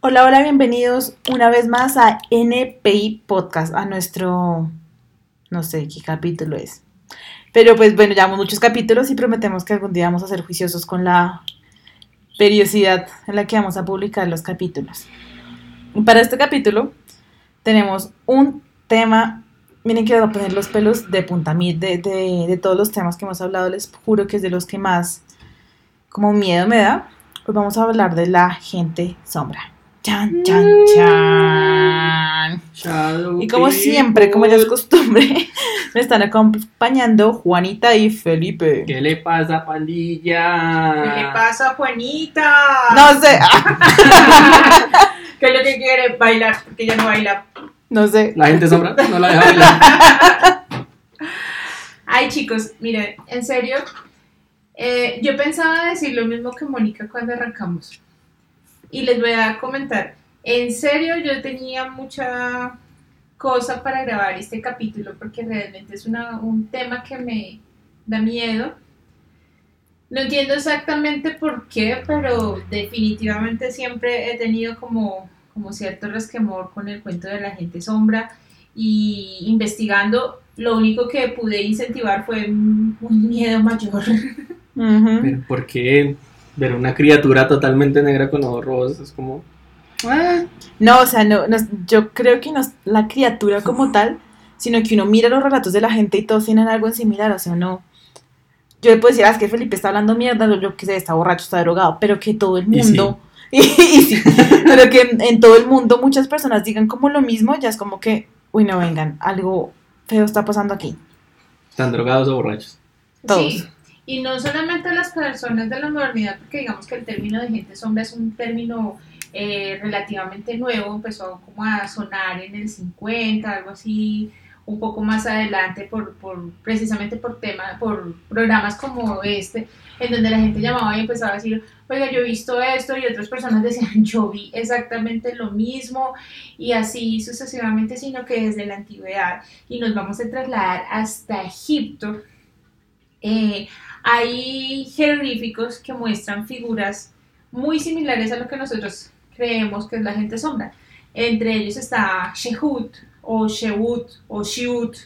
Hola, hola, bienvenidos una vez más a NPI Podcast, a nuestro, no sé qué capítulo es. Pero pues bueno, llevamos muchos capítulos y prometemos que algún día vamos a ser juiciosos con la periodicidad en la que vamos a publicar los capítulos. Para este capítulo tenemos un tema, miren que voy a poner los pelos de punta, de, de, de todos los temas que hemos hablado, les juro que es de los que más como miedo me da. Pues vamos a hablar de la gente sombra. Chan, chan, chan. Shadow Y como siempre, como ya es costumbre, me están acompañando Juanita y Felipe. ¿Qué le pasa, pandilla? ¿Qué le pasa, Juanita? No sé, ¿Qué es lo que quiere? Bailar, porque ella no baila. No sé. La gente sombra no la deja bailar. Ay, chicos, miren, en serio, eh, yo pensaba decir lo mismo que Mónica cuando arrancamos. Y les voy a comentar. En serio, yo tenía mucha cosa para grabar este capítulo porque realmente es una- un tema que me da miedo. No entiendo exactamente por qué, pero definitivamente siempre he tenido como, como cierto resquemor con el cuento de la gente sombra y investigando lo único que pude incentivar fue un miedo mayor. Pero ¿por qué ver una criatura totalmente negra con ojos rojos es como... ah, No, o sea, no, no yo creo que no es la criatura como tal, sino que uno mira los relatos de la gente y todos tienen algo en similar, o sea, no. Yo le puedo decir, ah, es que Felipe está hablando mierda, yo que sé, está borracho, está drogado, pero que todo el mundo, y, sí, pero que en, en todo el mundo muchas personas digan como lo mismo, ya es como que, uy, no vengan, algo feo está pasando aquí. Están drogados o borrachos. Todos. Sí, y no solamente las personas de la modernidad, porque digamos que el término de gente sombra es un término eh, relativamente nuevo, empezó como a sonar en el 50, algo así, un poco más adelante, por, precisamente por temas, por programas como este, en donde la gente llamaba y empezaba a decir, oiga, yo he visto esto, y otras personas decían, yo vi exactamente lo mismo, y así sucesivamente, sino que desde la antigüedad, y nos vamos a trasladar hasta Egipto, eh, hay jeroglíficos que muestran figuras muy similares a lo que nosotros creemos que es la gente sombra. Entre ellos está Shehut o Shehut o Shiut,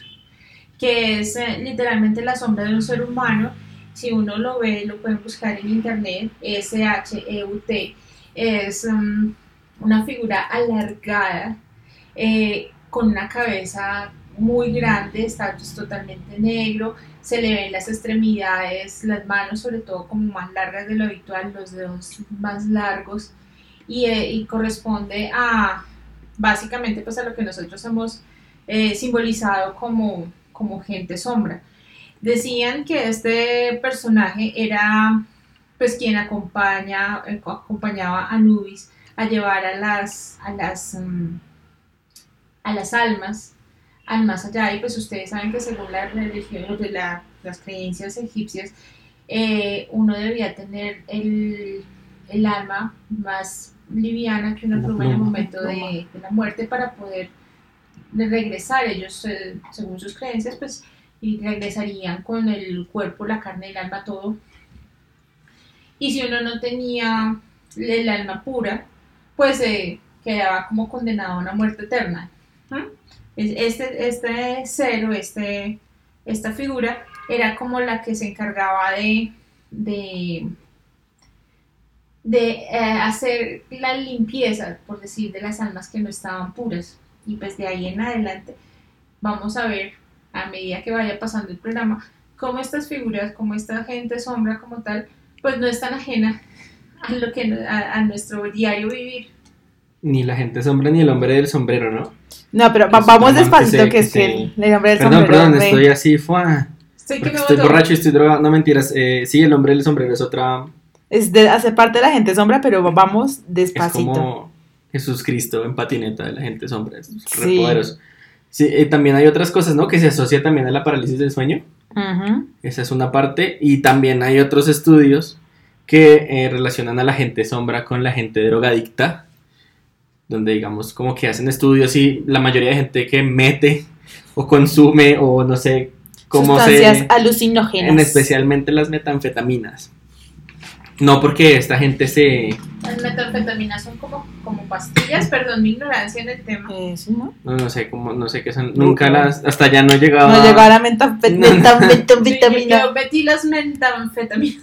que es eh, literalmente la sombra de un ser humano. Si uno lo ve, lo pueden buscar en internet, S-H-E-U-T. Es mm, una figura alargada, eh, con una cabeza muy grande, está pues, totalmente negro, se le ven las extremidades, las manos sobre todo como más largas de lo habitual, los dedos más largos y, eh, y corresponde a básicamente pues a lo que nosotros hemos eh, simbolizado como, como gente sombra. Decían que este personaje era pues quien acompaña, eh, acompañaba a Nubis a llevar a las, a las, mm, a las almas al más allá y pues ustedes saben que según la religión, de la- las creencias egipcias, eh, uno debía tener el, el alma más liviana que Una pluma en el momento de, de la muerte para poder de regresar. Ellos, eh, según sus creencias, pues y regresarían con el cuerpo, la carne, el alma, todo. Y si uno no tenía el alma pura, pues eh, quedaba como condenado a una muerte eterna. ¿Ah? Es- Este, este cero, este, esta figura, era como la que se encargaba de, de, de eh, hacer la limpieza, por decir, de las almas que no estaban puras. Y pues de ahí en adelante vamos a ver, a medida que vaya pasando el programa, cómo estas figuras, como esta gente sombra como tal, pues no es tan ajena a, lo que, a, a nuestro diario vivir. Ni la gente sombra ni el hombre del sombrero, ¿no? No, pero vamos que despacito, que es que el, el hombre del Perdón, sombrero perdón, me- estoy así, fue. Estoy que me estoy borracho y estoy drogado. No mentiras. Eh, sí, el hombre del sombrero es otra. Es de hacer parte de la gente sombra, pero vamos Es despacito. como Jesús Cristo en patineta de la gente sombra. Es re Sí. poderoso. Sí, eh, también hay otras cosas, ¿no? Que se asocia también a la parálisis del sueño. Esa es una parte. Y también hay otros estudios que eh, relacionan a la gente sombra con la gente drogadicta. Donde, digamos, como que hacen estudios y la mayoría de gente que mete o consume o no sé, sustancias se, alucinógenas. en especialmente las metanfetaminas. No porque esta gente se... Las metanfetaminas son como, como pastillas, perdón mi ignorancia en el tema. Eh, sí, ¿no? No, no sé cómo, no sé qué son. Nunca las... Hasta ya no he llegado No a- llegó a la metanfetamina. Yo metí las metanfetaminas.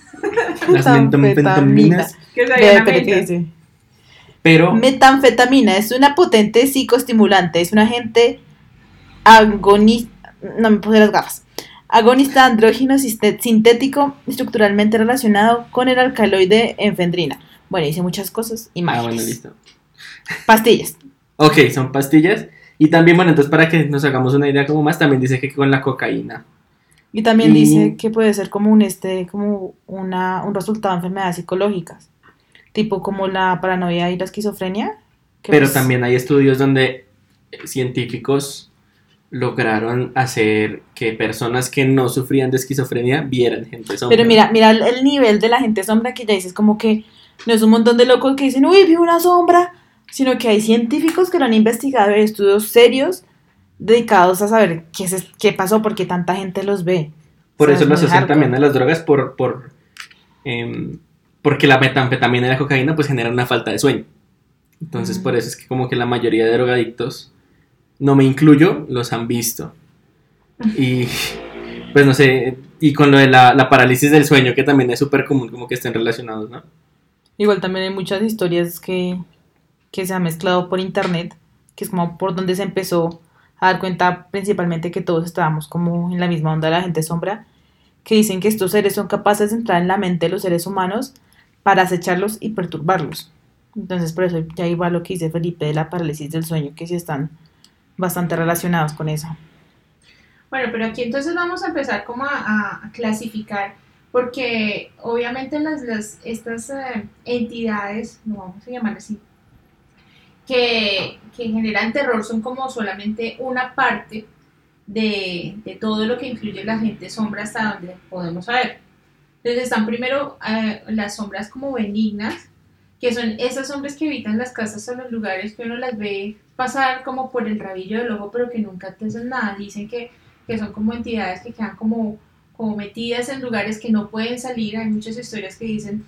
las Metanfetamina. metanfetaminas. Que. Pero... Metanfetamina es una potente psicoestimulante, es un agente agonista, no me puse las gafas, agonista andrógino siste- sintético estructuralmente relacionado con el alcaloide efedrina. Bueno, dice muchas cosas y Ah, más. bueno, listo. Pastillas. Ok, son pastillas. Y también, bueno, entonces para que nos hagamos una idea como más, también dice que con la cocaína. Y también Y- dice que puede ser como un este, como una, un resultado de enfermedades psicológicas, tipo como la paranoia y la esquizofrenia. que Pero pues- también hay estudios donde eh, científicos lograron hacer que personas que no sufrían de esquizofrenia vieran gente sombra. Pero mira, mira el, el nivel de la gente sombra que ya dices como que no es un montón de locos que dicen, uy, vi una sombra, sino que hay científicos que lo han investigado, hay estudios serios dedicados a saber qué, se- qué pasó, porque tanta gente los ve. Por O sea, eso es asocian también a las drogas por, por em, porque la metanfetamina y la cocaína pues generan una falta de sueño. Entonces por eso es que como que la mayoría de drogadictos, no me incluyo, los han visto. Y pues no sé, y con lo de la, la parálisis del sueño que también es súper común como que estén relacionados, ¿no? Igual también hay muchas historias que, que se han mezclado por internet, que es como por donde se empezó a dar cuenta principalmente que todos estábamos como en la misma onda de la gente sombra, que dicen que estos seres son capaces de entrar en la mente de los seres humanos para acecharlos y perturbarlos. Entonces por eso ya iba lo que dice Felipe de la parálisis del sueño, que sí están bastante relacionados con eso. Bueno, pero aquí entonces vamos a empezar como a, a- clasificar, porque obviamente las, las, estas eh, entidades, no vamos a llamar así, que, que generan terror son como solamente una parte de, de todo lo que incluye la gente sombra hasta donde podemos saber. Entonces están primero eh, las sombras como benignas, que son esas sombras que habitan las casas o los lugares que uno las ve pasar como por el rabillo del ojo, pero que nunca te hacen nada. Dicen que, que son como entidades que quedan como, como metidas en lugares que no pueden salir. Hay muchas historias que dicen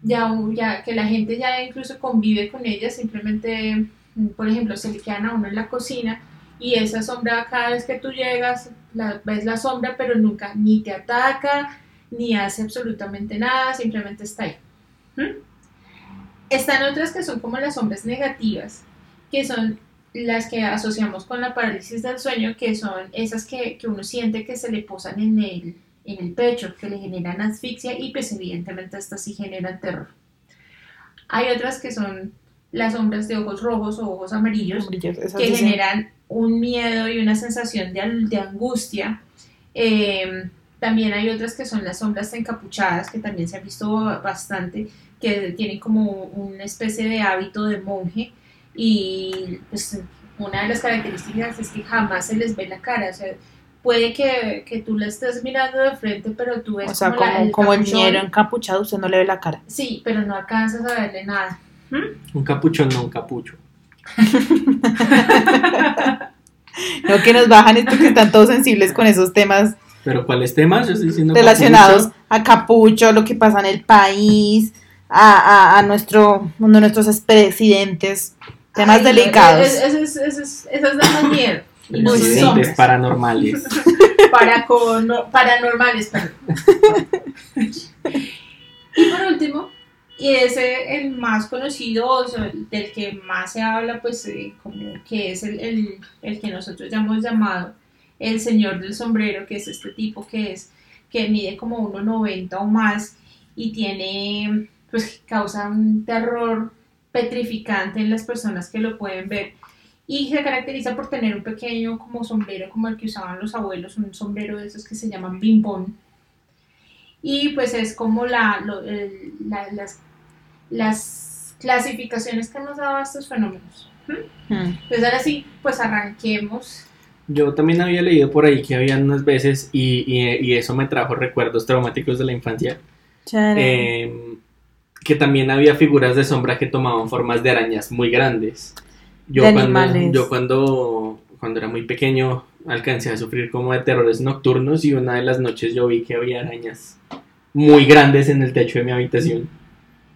ya, ya que la gente ya incluso convive con ellas, simplemente, mm, por ejemplo, se le quedan a uno en la cocina y esa sombra cada vez que tú llegas, ves la sombra, pero nunca ni te ataca, ni hace absolutamente nada, simplemente está ahí. ¿Mm? Están otras que son como las sombras negativas, que son las que asociamos con la parálisis del sueño, que son esas que, que uno siente que se le posan en el, en el pecho, que le generan asfixia y pues evidentemente estas sí generan terror. Hay otras que son las sombras de ojos rojos o ojos amarillos, que generan un miedo y una sensación de, de angustia. Eh, también hay otras que son las sombras encapuchadas, que también se han visto bastante, que tienen como una especie de hábito de monje y pues una de las características es que jamás se les ve la cara, o sea, puede que, que tú la estés mirando de frente, pero tú ves O sea, como, la- como, como el capuchón. ñero encapuchado, usted no le ve la cara. Sí, pero no alcanzas a verle nada. Un capuchón, no un capucho. No que nos bajan esto que están todos sensibles con esos temas Pero ¿cuáles temas? Yo estoy diciendo relacionados capucho. a Capucho, lo que pasa en el país, a, a, a nuestro, uno de nuestros expresidentes, temas Ay, delicados. es- es- es- es- es- Esas dan miedo. Incidentes paranormales. para con- paranormales. perdón. y por último, y ese el más conocido, o sea, del que más se habla, pues eh, como que es el, el- el que nosotros ya hemos llamado el señor del sombrero, que es este tipo que es que mide como 1,90 o más y tiene, pues causa un terror petrificante en las personas que lo pueden ver y se caracteriza por tener un pequeño como sombrero como el que usaban los abuelos, un sombrero de esos que se llaman bimbón. Y pues es como la, lo- el- la- las, las clasificaciones que hemos dado a estos fenómenos. Mm. Entonces ahora sí, pues arranquemos. Yo también había leído por ahí que había unas veces y, y- y eso me trajo recuerdos traumáticos de la infancia. Eh, que también había figuras de sombra que tomaban formas de arañas muy grandes. Yo De cuando, animales. yo cuando, cuando era muy pequeño alcancé a sufrir como de terrores nocturnos y una de las noches yo vi que había arañas muy grandes en el techo de mi habitación.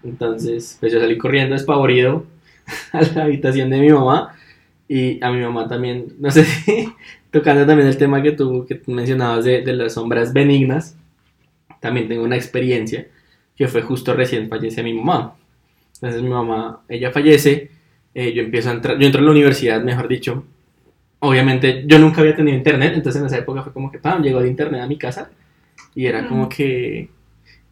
Entonces, pues yo salí corriendo despavorido a la habitación de mi mamá y a mi mamá también, no sé si tocando también el tema que tú, que mencionabas de, de las sombras benignas, también tengo una experiencia que fue justo recién fallece mi mamá. Entonces mi mamá, ella fallece, eh, yo empiezo a entrar, yo entro a la universidad, mejor dicho. Obviamente yo nunca había tenido internet, entonces en esa época fue como que, ¡pam!, llegó el internet a mi casa y era como que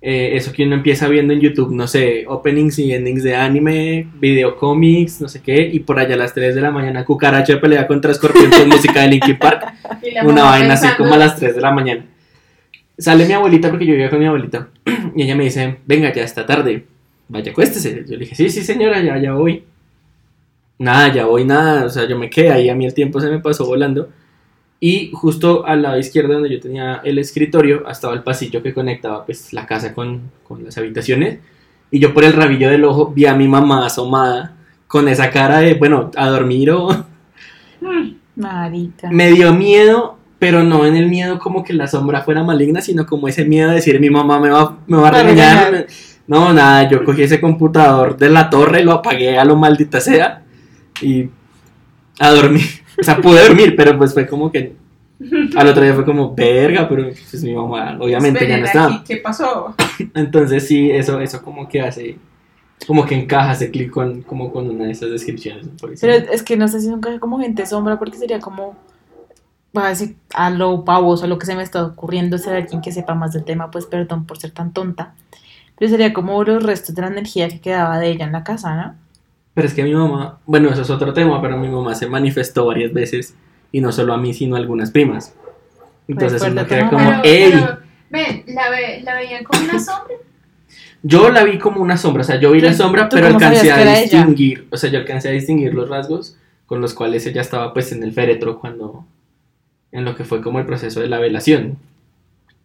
eh, eso que uno empieza viendo en YouTube, no sé, openings y endings de anime, videocómics, no sé qué, y por allá a las 3 de la mañana Cucaracha pelea contra Escorpión con música de Linkin Park, una vaina así pensando, como a las 3 de la mañana. Sale mi abuelita, porque yo vivía con mi abuelita, y ella me dice, venga, ya está tarde, vaya, acuéstese. Yo le dije, sí, sí, señora, ya, ya voy. Nada, ya voy, nada, o sea, yo me quedé ahí, a mí el tiempo se me pasó volando. Y justo al lado izquierdo donde yo tenía el escritorio, estaba el pasillo que conectaba pues la casa con, con las habitaciones. Y yo por el rabillo del ojo vi a mi mamá asomada con esa cara de, bueno, a dormir o... "Mm, Marica. Me dio miedo, pero no en el miedo como que la sombra fuera maligna, sino como ese miedo de decir mi mamá me va, me va a regañar. No, nada, yo cogí ese computador de la torre, lo apagué a lo maldita sea y a dormir. O sea, pude dormir, pero pues fue como que al otro día fue como, verga, pero pues mi mamá obviamente ya no estaba. aquí, ¿Qué pasó? Entonces sí, eso, eso como que hace, como que encaja ese clic con, como con una de esas descripciones. por Pero es que no sé si nunca como gente sombra porque sería como voy a decir a lo pavoso, a lo que se me está ocurriendo ser alguien que sepa más del tema, pues perdón por ser tan tonta. Pero sería como los restos de la energía que quedaba de ella en la casa, ¿no? Pero es que mi mamá, bueno, eso es otro tema, pero mi mamá se manifestó varias veces y no solo a mí, sino a algunas primas. Entonces uno queda como, Pero- ¡ey! pero, ven, ¿la, ve- ¿la veían como una sombra? Yo la vi como una sombra, o sea, yo vi la ¿Tú- sombra, pero alcancé a era ella? distinguir, o sea, yo alcancé a distinguir los rasgos con los cuales ella estaba pues en el féretro cuando, en lo que fue como el proceso de la velación.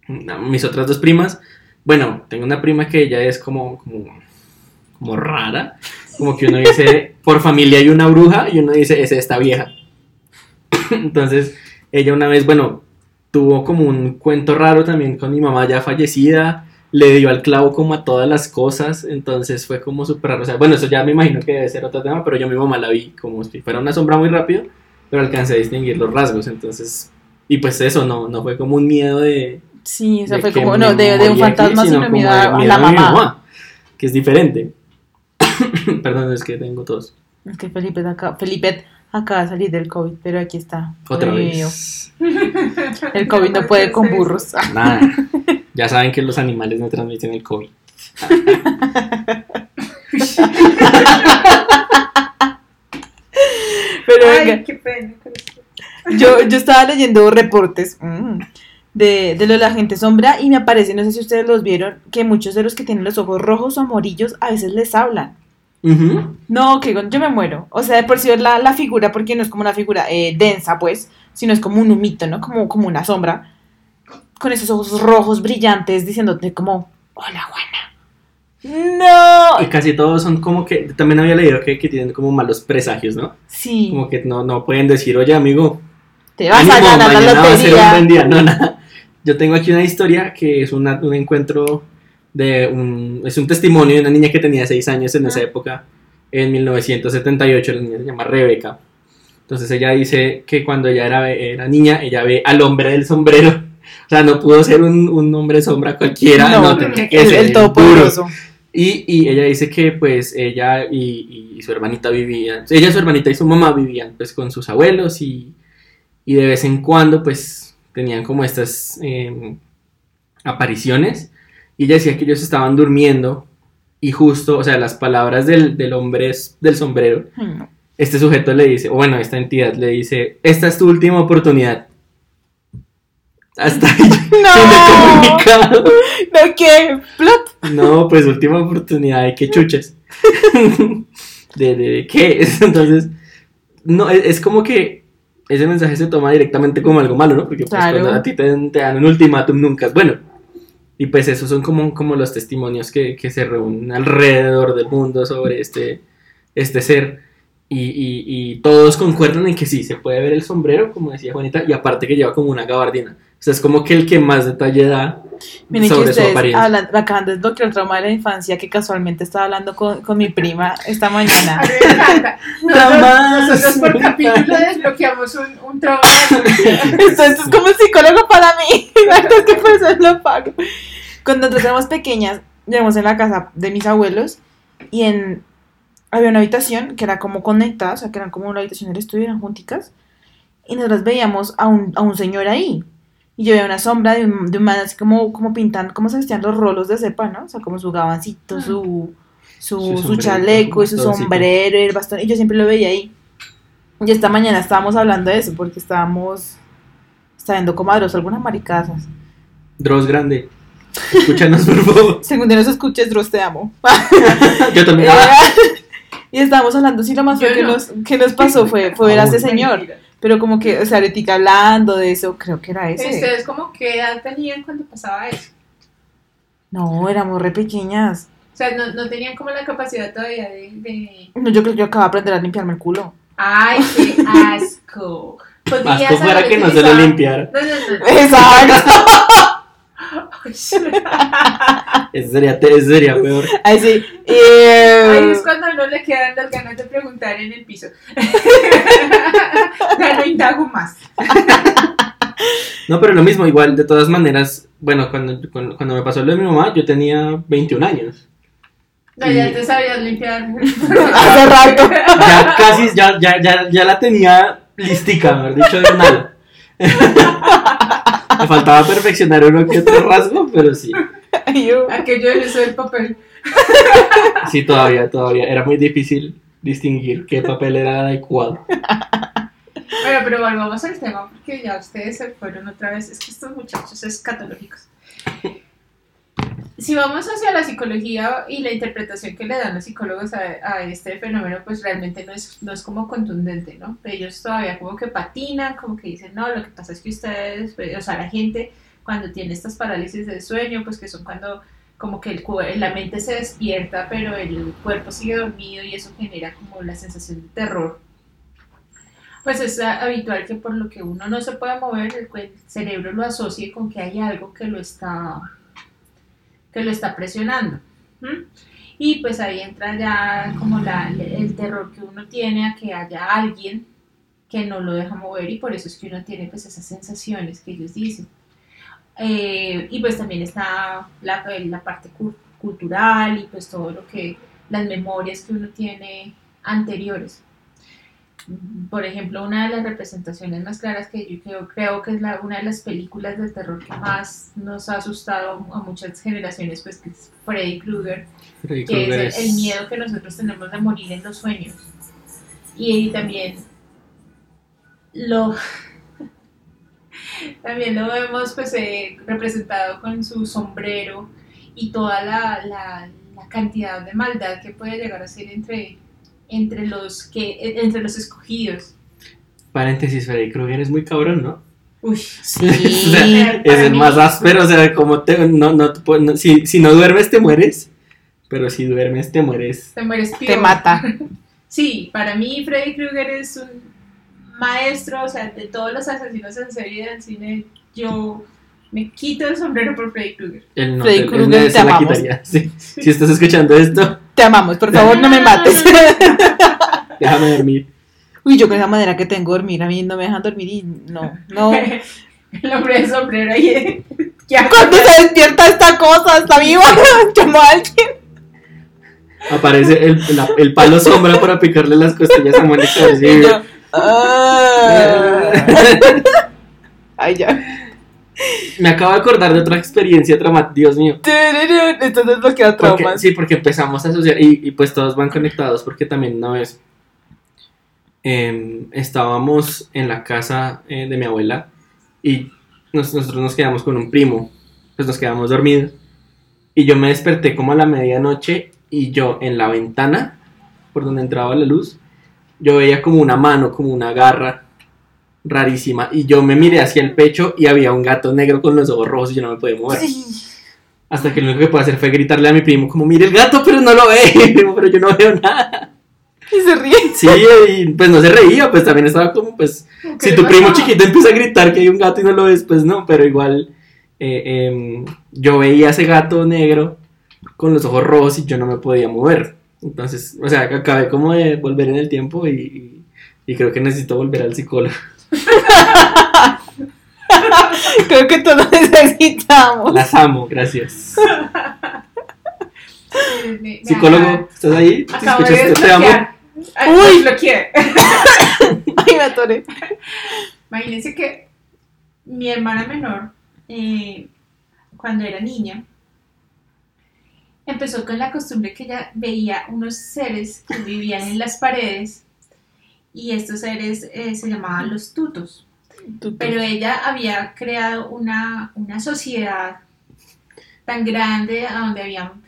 Mis otras dos primas, bueno, tengo una prima que ella es como, como, como rara, como que uno dice, por familia hay una bruja y uno dice, es esta vieja. Entonces, ella una vez, bueno, tuvo como un cuento raro también con mi mamá ya fallecida, le dio al clavo como a todas las cosas, entonces fue como súper raro. O sea, bueno, eso ya me imagino que debe ser otro tema, pero yo mi mamá la vi como si fuera una sombra muy rápido, pero alcancé a distinguir los rasgos, entonces, y pues eso, no, no fue como un miedo de... Sí, o sea, de fue que como, me no, de, de un aquí, fantasma, sino como miedo de a, la a mi mamá. que es diferente. Perdón, es que tengo tos. Es que Felipe acá, Felipe acaba de salir del COVID, pero aquí está. Otra vez. El COVID no puede con burros. Nada. Ya saben que los animales no transmiten el COVID. Pero Ay, venga, qué pena. Yo, yo estaba leyendo reportes mm, de, de lo de la gente sombra y me aparece, no sé si ustedes los vieron, que muchos de los que tienen los ojos rojos o amarillos a veces les hablan. No, que yo me muero. O sea, de por sí ver la, la figura, porque no es como una figura eh, densa, pues, sino es como un humito, ¿no? Como, como una sombra. Con esos ojos rojos brillantes diciéndote como, hola, Juana. No. Y casi todos son como que, también había leído que, que tienen como malos presagios, ¿no? Sí, Como que no, no pueden decir, oye amigo, te vas a ganar la mañana va a ser un buen lotería. día. No, nada. Yo tengo aquí una historia que es una- un encuentro de un, es un testimonio de una niña que tenía 6 años en esa Ah. época, en 1978, la niña se llama Rebeca. Entonces ella dice que cuando ella era, era niña, ella ve al hombre del sombrero. O sea, no pudo ser un, un hombre sombra cualquiera, no, No, tenía que el, ser el el todopoderoso. y, y ella dice que pues ella y, y su hermanita vivían, ella, su hermanita y su mamá vivían pues con sus abuelos y, y de vez en cuando pues tenían como estas eh, apariciones y ella decía que ellos estaban durmiendo y justo, o sea, las palabras del, del hombre es- del sombrero, este sujeto le dice, o bueno, esta entidad le dice, esta es tu última oportunidad. Hasta ahí de No, comunicado. no, ¿qué? Plot. No, pues última oportunidad de que chuches. ¿De, de, de qué? Entonces, no, es, es como que ese mensaje se toma directamente como algo malo, ¿no? Porque pues, Claro. cuando a ti te, te dan un ultimátum nunca es bueno. Y pues esos son como, como los testimonios que, que se reúnen alrededor del mundo sobre este, este ser. Y, y, y todos concuerdan en que sí, se puede ver el sombrero, como decía Juanita, y aparte que lleva como una gabardina. O sea, es como que el que más detalle da Miren que sobre su ustedes apariencia. hablan, me acaban de desbloquear el trauma de la infancia que casualmente estaba hablando con, con mi prima esta A mañana. Nosotros, nosotros por capítulo desbloqueamos un, un trauma. Esto, esto es como un psicólogo para mí. La verdad es que por eso lo pago. Cuando nosotros éramos pequeñas, llegamos en la casa de mis abuelos y en había una habitación que era como conectada, o sea, que eran como la habitación del estudio, eran junticas. Y nosotros veíamos a un, a un señor ahí. Y yo veía una sombra de un, de un man así como, como pintando, como se vestían los rolos de cepa, ¿no? O sea, como su gabancito, su, su, Su chaleco y su sombrero y el bastón. Y yo siempre lo veía ahí. Y esta mañana estábamos hablando de eso, porque estábamos Está viendo comadros, algunas maricazas. Dross grande. Escúchanos, por favor. Según nos escuches, Dross, te amo. Yo también. Ah, y estábamos hablando, sí, lo más feo que, no. nos, que nos pasó fue, fue ver a ese Ah, señor. Mentira. Pero como que, o sea, ahorita hablando de eso, creo que era ese. ¿Ustedes como qué edad tenían cuando pasaba eso? No, éramos re pequeñas. O sea, no, no tenían como la capacidad todavía de... de... No, yo creo que yo acabo de aprender a limpiarme el culo. ¡Ay, qué asco! Podrías Asco fuera que no se lo limpiara. No, no, no. Exacto. Ese sería, ese sería peor. Ahí sí. Ahí Eh, es cuando a uno le quedan las ganas de preguntar en el piso. ya no indago más. No, pero lo mismo, igual, de todas maneras, bueno, cuando, cuando, cuando me pasó lo de mi mamá, yo tenía 21 años. No, ya te sabías limpiar. hace rato. Ya casi, ya, ya, ya, ya la tenía listica, mejor dicho, de nada. Me faltaba perfeccionar uno que otro rasgo, pero sí. Yo- Aquello del uso del papel. Sí, todavía, todavía. Era muy difícil distinguir qué papel era adecuado. Bueno, pero volvamos al tema porque ya ustedes se fueron otra vez. Es que estos muchachos escatológicos. Si vamos hacia la psicología y la interpretación que le dan los psicólogos a, a este fenómeno, pues realmente no es, no es como contundente, ¿no? Ellos todavía como que patinan, como que dicen, no, lo que pasa es que ustedes, pues, o sea, la gente cuando tiene estas parálisis del sueño, pues que son cuando como que el, la mente se despierta, pero el cuerpo sigue dormido y eso genera como la sensación de terror. Pues es habitual que por lo que uno no se puede mover, el cerebro lo asocie con que hay algo que lo está, que lo está presionando. ¿m? Y pues ahí entra ya como la, el terror que uno tiene a que haya alguien que no lo deja mover y por eso es que uno tiene pues esas sensaciones que ellos dicen. Eh, y pues también está la, la parte cu- cultural y pues todo lo que, las memorias que uno tiene anteriores. Por ejemplo, una de las representaciones más claras que yo creo, creo que es la, una de las películas de terror que más nos ha asustado a muchas generaciones, pues que es Freddy Krueger, Freddy que Krueger es el, el miedo que nosotros tenemos de morir en los sueños. Y también lo también lo vemos pues eh, representado con su sombrero y toda la, la- la cantidad de maldad que puede llegar a ser entre, entre los que eh, entre los escogidos. Paréntesis, Freddy Krueger es muy cabrón, ¿no? Uy, Sí. O sea, es el mí- más áspero, o sea, como te, no, no, si, si no duermes te mueres, pero si duermes te mueres. te mueres Te mata. Sí, para mí Freddy Krueger es un maestro, o sea, de todos los asesinos en serie del cine, yo me quito el sombrero por Freddy Krueger. Él no, Freddy él- él Krueger, se te la amamos. quitaría. Sí. Si estás escuchando esto, Te amamos, por favor, no me mates. déjame dormir. Uy, yo con esa manera que tengo de dormir, a mí no me dejan dormir y no, no. el hombre del sombrero ahí. Ya, Cuando se despierta esta cosa, está viva, llamó a alguien. Aparece el, la- el palo sombra para picarle las costillas a Mónica. así. Yo, ah. Ay, ya. Me acabo de acordar de otra experiencia traumática, Dios mío. Tururú, Esto es lo que da Porque- traumas. sí, porque empezamos a asociar y, y pues todos van conectados porque también una vez em, estábamos en la casa eh, de mi abuela y nos- nosotros nos quedamos con un primo, pues nos quedamos dormidos y yo me desperté como a la medianoche y yo en la ventana por donde entraba la luz yo veía como una mano, como una garra rarísima y yo me miré hacia el pecho y había un gato negro con los ojos rojos y yo no me podía mover. Sí. Hasta que lo único que puedo hacer fue gritarle a mi primo, como, mire el gato, pero no lo ve, Y primo, pero yo no veo nada. Y se ríe. Sí, y pues no se reía, pues también estaba como, pues, si tu primo chiquito empieza a gritar que hay un gato y no lo ves, pues no, pero igual eh, em, yo veía ese gato negro con los ojos rojos y yo no me podía mover. Entonces, o sea, acabé como de volver en el tiempo y- y creo que necesito volver al psicólogo. Creo que todos necesitamos. Las amo, gracias. Me- Psicólogo, ¿estás ahí? ¿Te Acabo de escuchas? Te amo. Ay, Uy. desbloqueé. Ay, me atoré. Imagínense que mi hermana menor, eh, cuando era niña, empezó con la costumbre que ella veía unos seres que vivían en las paredes y estos seres eh, se llamaban los tutos. Pero ella había creado una, una sociedad tan grande a donde habían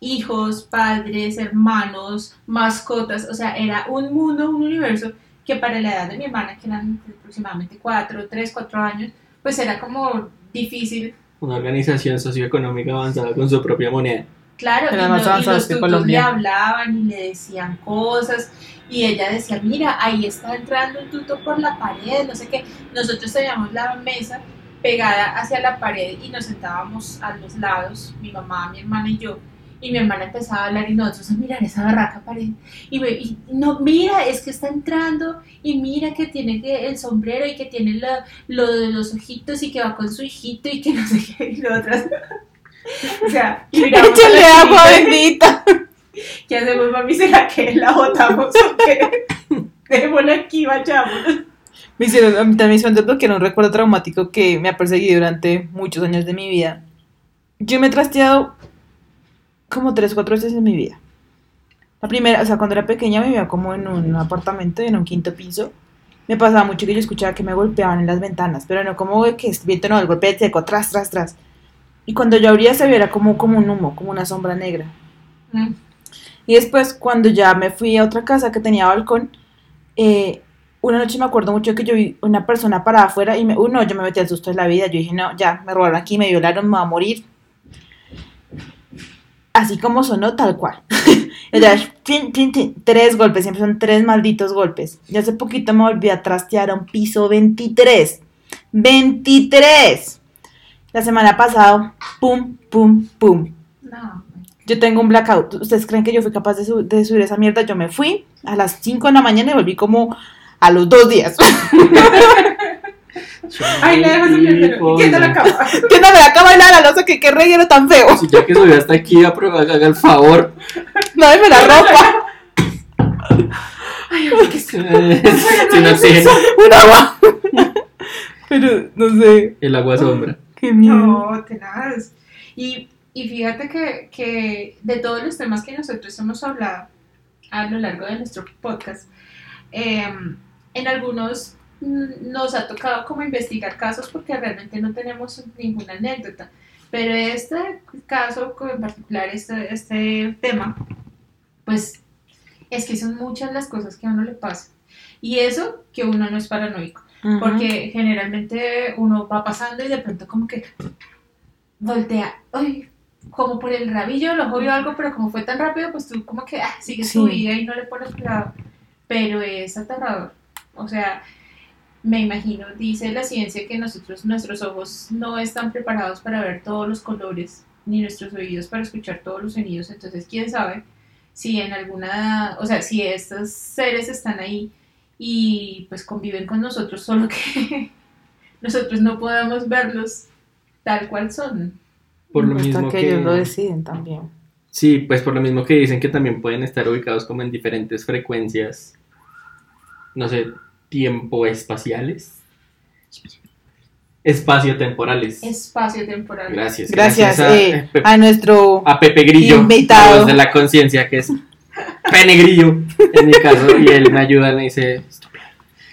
hijos, padres, hermanos, mascotas, o sea, era un mundo, un universo que para la edad de mi hermana, que eran aproximadamente 4, 3, 4 años, pues era como difícil. Una organización socioeconómica avanzada con su propia moneda. Claro, y, no- y los tutos le hablaban y le decían cosas y ella decía, mira, ahí está entrando un tuto por la pared, no sé qué. Nosotros teníamos la mesa pegada hacia la pared y nos sentábamos a los lados, mi mamá, mi hermana y yo. Y mi hermana empezaba a hablar y nosotros a mirar esa barraca pared. Y, me- y no, mira, es que está entrando y mira que tiene que el sombrero y que tiene lo, lo de los ojitos y que va con su hijito y que no sé qué. Y nosotras. o sea, Échale agua bendita. ¿Qué hacemos, mami? ¿Será que la botamos o qué? Dejémosla aquí, vayamos. Me hicieron, a mí también me hicieron desbloquear un recuerdo traumático que me ha perseguido durante muchos años de mi vida. Yo me he trasteado como tres o cuatro veces en mi vida. La primera, o sea, cuando era pequeña me vivía como en un apartamento, en un quinto piso. Me pasaba mucho que yo escuchaba que me golpeaban en las ventanas, pero no como que es viento, no, el golpe seco, tras, tras, tras. Y cuando yo abría se veía como, como un humo, como una sombra negra. Y después, cuando ya me fui a otra casa que tenía balcón, eh, una noche me acuerdo mucho que yo vi una persona parada afuera y me, uno, yo me metí al susto de la vida. Yo dije, no, ya, me robaron aquí, me violaron, me voy a morir. Así como sonó, tal cual. Tin, tin, tin, tres golpes, siempre son tres malditos golpes. Y hace poquito me volví a trastear a un piso 23. ¡23! La semana pasada, pum, pum, pum. No. Yo tengo un blackout. ¿Ustedes creen que yo fui capaz de, su- de subir esa mierda? Yo me fui a las 5 de la mañana y volví como a los dos días. Ay, le dejo. ¿Y quién te la cama? que no me la acaba la losa, que qué reguero tan feo. Si ya que subió hasta aquí, haga el favor. No me la ropa. Ay, oye, que estoy- Sin oxígeno. Un agua. Pero no sé. El agua sombra. No, tenaz. Y, y fíjate que, que de todos los temas que nosotros hemos hablado a lo largo de nuestro podcast, eh, en algunos nos ha tocado como investigar casos porque realmente no tenemos ninguna anécdota. Pero este caso en particular, este, este tema, pues es que son muchas las cosas que a uno le pasan. Y eso que uno no es paranoico. Porque generalmente uno va pasando y de pronto como que voltea, ay, como por el rabillo del ojo algo, pero como fue tan rápido, pues tú como que ah, sigues tu vida y no le pones cuidado. Pero es aterrador. O sea, me imagino, dice la ciencia que nosotros, nuestros ojos no están preparados para ver todos los colores, ni nuestros oídos para escuchar todos los sonidos. Entonces, quién sabe si en alguna, o sea, si estos seres están ahí y pues conviven con nosotros, solo que nosotros no podemos verlos tal cual son. Por lo Hasta mismo que, que. ellos lo deciden también. Sí, pues por lo mismo que dicen que también pueden estar ubicados como en diferentes frecuencias, no sé, tiempo espaciales. Espacio-temporales. Espacio temporal. Gracias. Gracias a, eh, a nuestro. a Pepe Grillo, invitado. de la conciencia, que es Pene Grillo, en mi caso, y él me ayuda, me dice, "Estúpido".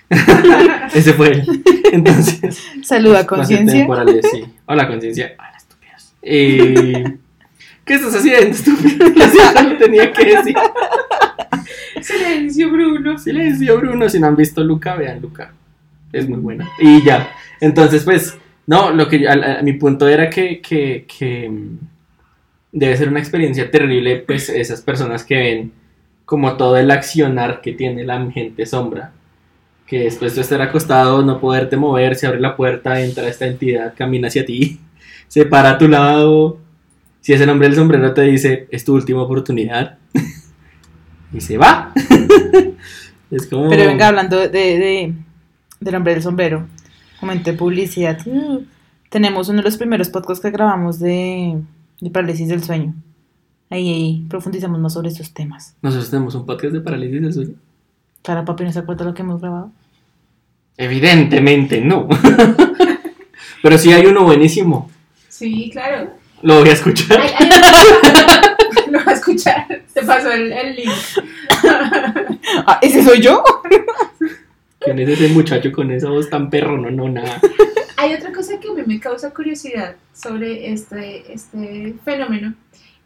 Ese fue él. Entonces, Saluda conciencia. sí. Hola, conciencia. Hola, estúpidos. Eh, ¿Qué estás haciendo, estúpido? Lo tenía que decir. Silencio, Bruno. Silencio, Bruno. Si no han visto Luca, vean Luca. Es muy buena. Y ya. Entonces, pues, no, lo que a, a- mi punto era que, que, que, debe ser una experiencia terrible, pues, esas personas que ven como todo el accionar que tiene la gente sombra. Que después de estar acostado, no poderte mover, se abre la puerta, entra esta entidad, camina hacia ti, se para a tu lado. Si ese hombre del sombrero te dice, es tu última oportunidad, y se va. es como. Pero venga, hablando de, de- del hombre del sombrero, comenté publicidad. Mm, Tenemos uno de los primeros podcasts que grabamos de, de parálisis del sueño. Ahí, ahí profundizamos más sobre estos temas. Nosotros tenemos un podcast de parálisis del sueño. Para papi, ¿no se acuerda lo que hemos grabado? Evidentemente no. Pero sí hay uno buenísimo. Sí, claro. Lo voy a escuchar. Lo va a escuchar. Te pasó el, el link. Ah, ¿ese soy yo? ¿Quién es ese muchacho con esa voz tan perro? No, no, nada. Hay otra cosa que a mí me causa curiosidad sobre este, este fenómeno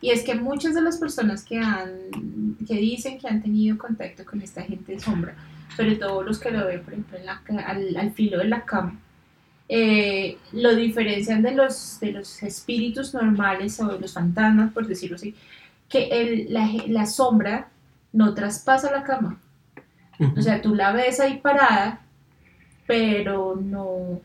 y es que muchas de las personas que han que dicen que han tenido contacto con esta gente de sombra, sobre todo los que lo ven por ejemplo en la ca- al, al filo de la cama, eh, lo diferencian de los de los espíritus normales o de los fantasmas, por decirlo así, que el- la, la sombra no traspasa la cama. O sea, tú la ves ahí parada, pero no,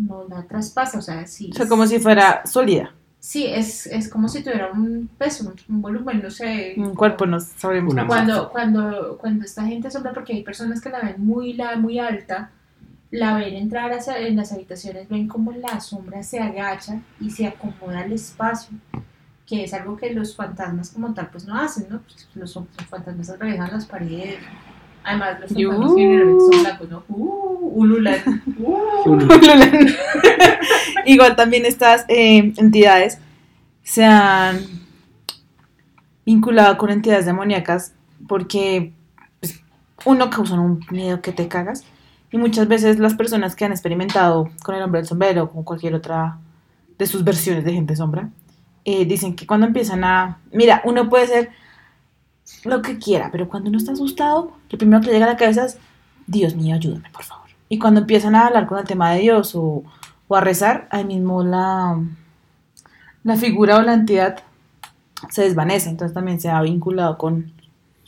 no la traspasa. O sea, sí. O sea, como si fuera sólida. Sí, es, es como si tuviera un peso, un volumen, no sé. Un cuerpo, no sabemos. Una Cuando, cuando, cuando esta gente sombra, porque hay personas que la ven muy, la, muy alta, la ven entrar hacia, en las habitaciones, ven como la sombra se agacha y se acomoda al espacio, que es algo que los fantasmas como tal pues no hacen, ¿no? Pues los, los fantasmas atraviesan las paredes. Además, los Yu. generalmente son blancos, ¿no? Uh, ululan. Uh. Igual también estas eh, entidades se han vinculado con entidades demoníacas porque pues, uno causa un miedo que te cagas y muchas veces las personas que han experimentado con el hombre del sombrero o con cualquier otra de sus versiones de gente sombra eh, dicen que cuando empiezan a mira uno puede ser lo que quiera pero cuando uno está asustado lo primero que le llega a la cabeza es Dios mío ayúdame por favor y cuando empiezan a hablar con el tema de Dios o, o a rezar ahí mismo la la figura o la entidad se desvanece, entonces también se ha vinculado con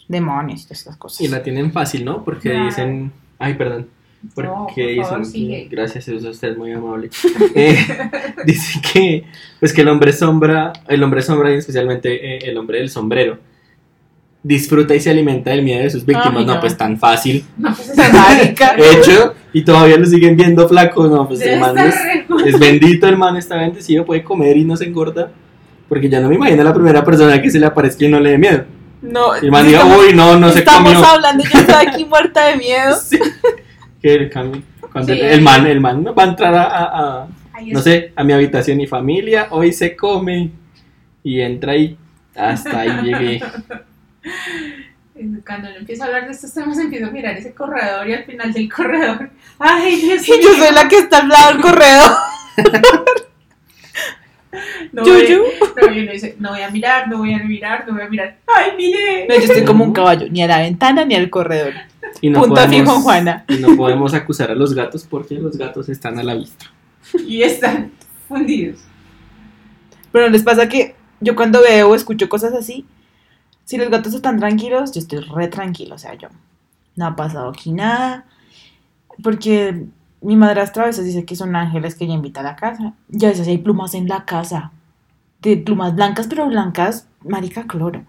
demonios y todas estas cosas. Y la tienen fácil, ¿no? Porque Claro. dicen. Ay, perdón. Porque No, por dicen. favor, que- sigue. gracias, es usted muy amable. Eh, dicen que. Pues que el hombre sombra. El hombre sombra y especialmente eh, el hombre del sombrero. Disfruta y se alimenta del miedo de sus víctimas. Ay, no, no. pues tan fácil. No, pues marica. Hecho. Y todavía lo siguen viendo flaco. No, pues Debe el man es, es bendito, el man está bendecido, puede comer y no se engorda. Porque ya no me imagino la primera persona que se le aparezca y no le dé miedo. No, Y el man diga, estamos- uy, no, no se estamos comió. hablando, yo estoy aquí muerta de miedo. Sí. Que cuando Sí, el, el man, el man va a entrar a, a- a, no es- sé, a mi habitación y familia, hoy se come y entra y hasta ahí llegué. Cuando uno empieza a hablar de estos temas, empiezo a mirar ese corredor y al final del corredor. ¡Ay, Dios Y yo mío! soy la que está al lado del corredor. No, voy- no, dice, no voy a mirar, no voy a mirar, no voy a mirar. ¡Ay, mire! No, yo estoy como un caballo, ni a la ventana ni al corredor. Y no, Punto podemos, fijo, Juana. y no podemos acusar a los gatos porque los gatos están a la vista. Y están fundidos. Pero les pasa que yo cuando veo o escucho cosas así, si los gatos están tranquilos, yo estoy re tranquilo. O sea, yo no ha pasado aquí nada. Porque mi madrastra a veces dice que son ángeles que ella invita a la casa. Y a veces hay plumas en la casa. De plumas blancas, pero blancas, marica cloro.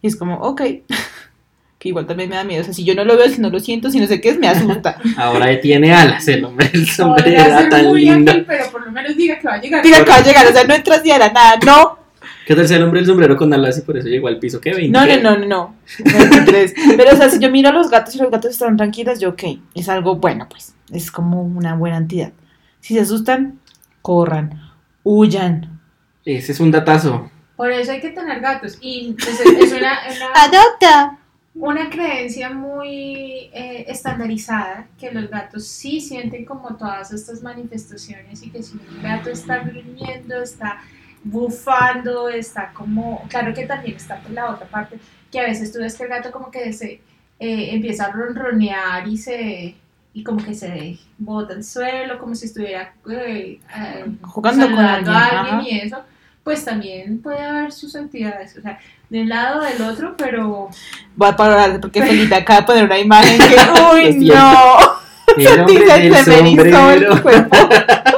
Y es como, ok. que igual también me da miedo. O sea, si yo no lo veo, si no lo siento, si no sé qué es, me asusta. Ahora tiene alas el hombre del sombrero, era tan lindo. pero por lo menos diga que va a llegar. Diga que va a llegar, o sea, no entras ni a la nada, no. ¿Qué tal sea el hombre del sombrero con alas y por eso llegó al piso? ¿Qué? 20. No, no, no, no, no. 23. Pero, o sea, si yo miro a los gatos y los gatos están tranquilos, yo, ok, es algo bueno, pues. Es como una buena entidad. Si se asustan, corran, huyan. Ese es un datazo. Por eso hay que tener gatos. Y pues, es, es una, una, ¡Adopta! una creencia muy eh, estandarizada que los gatos sí sienten como todas estas manifestaciones y que si un gato está gruñendo, está bufando, está como, claro que también está por la otra parte, que a veces tú ves que el gato como que se eh, empieza a ronronear y se y como que se bota al suelo, como si estuviera eh, eh, Jugando con alguien, a alguien ajá. y eso, pues también puede haber sus entidades, o sea, de un lado o del otro, pero Voy a parar porque Felipe acaba de poner una imagen que, uy, no. El hombre Sentí del se el cuerpo.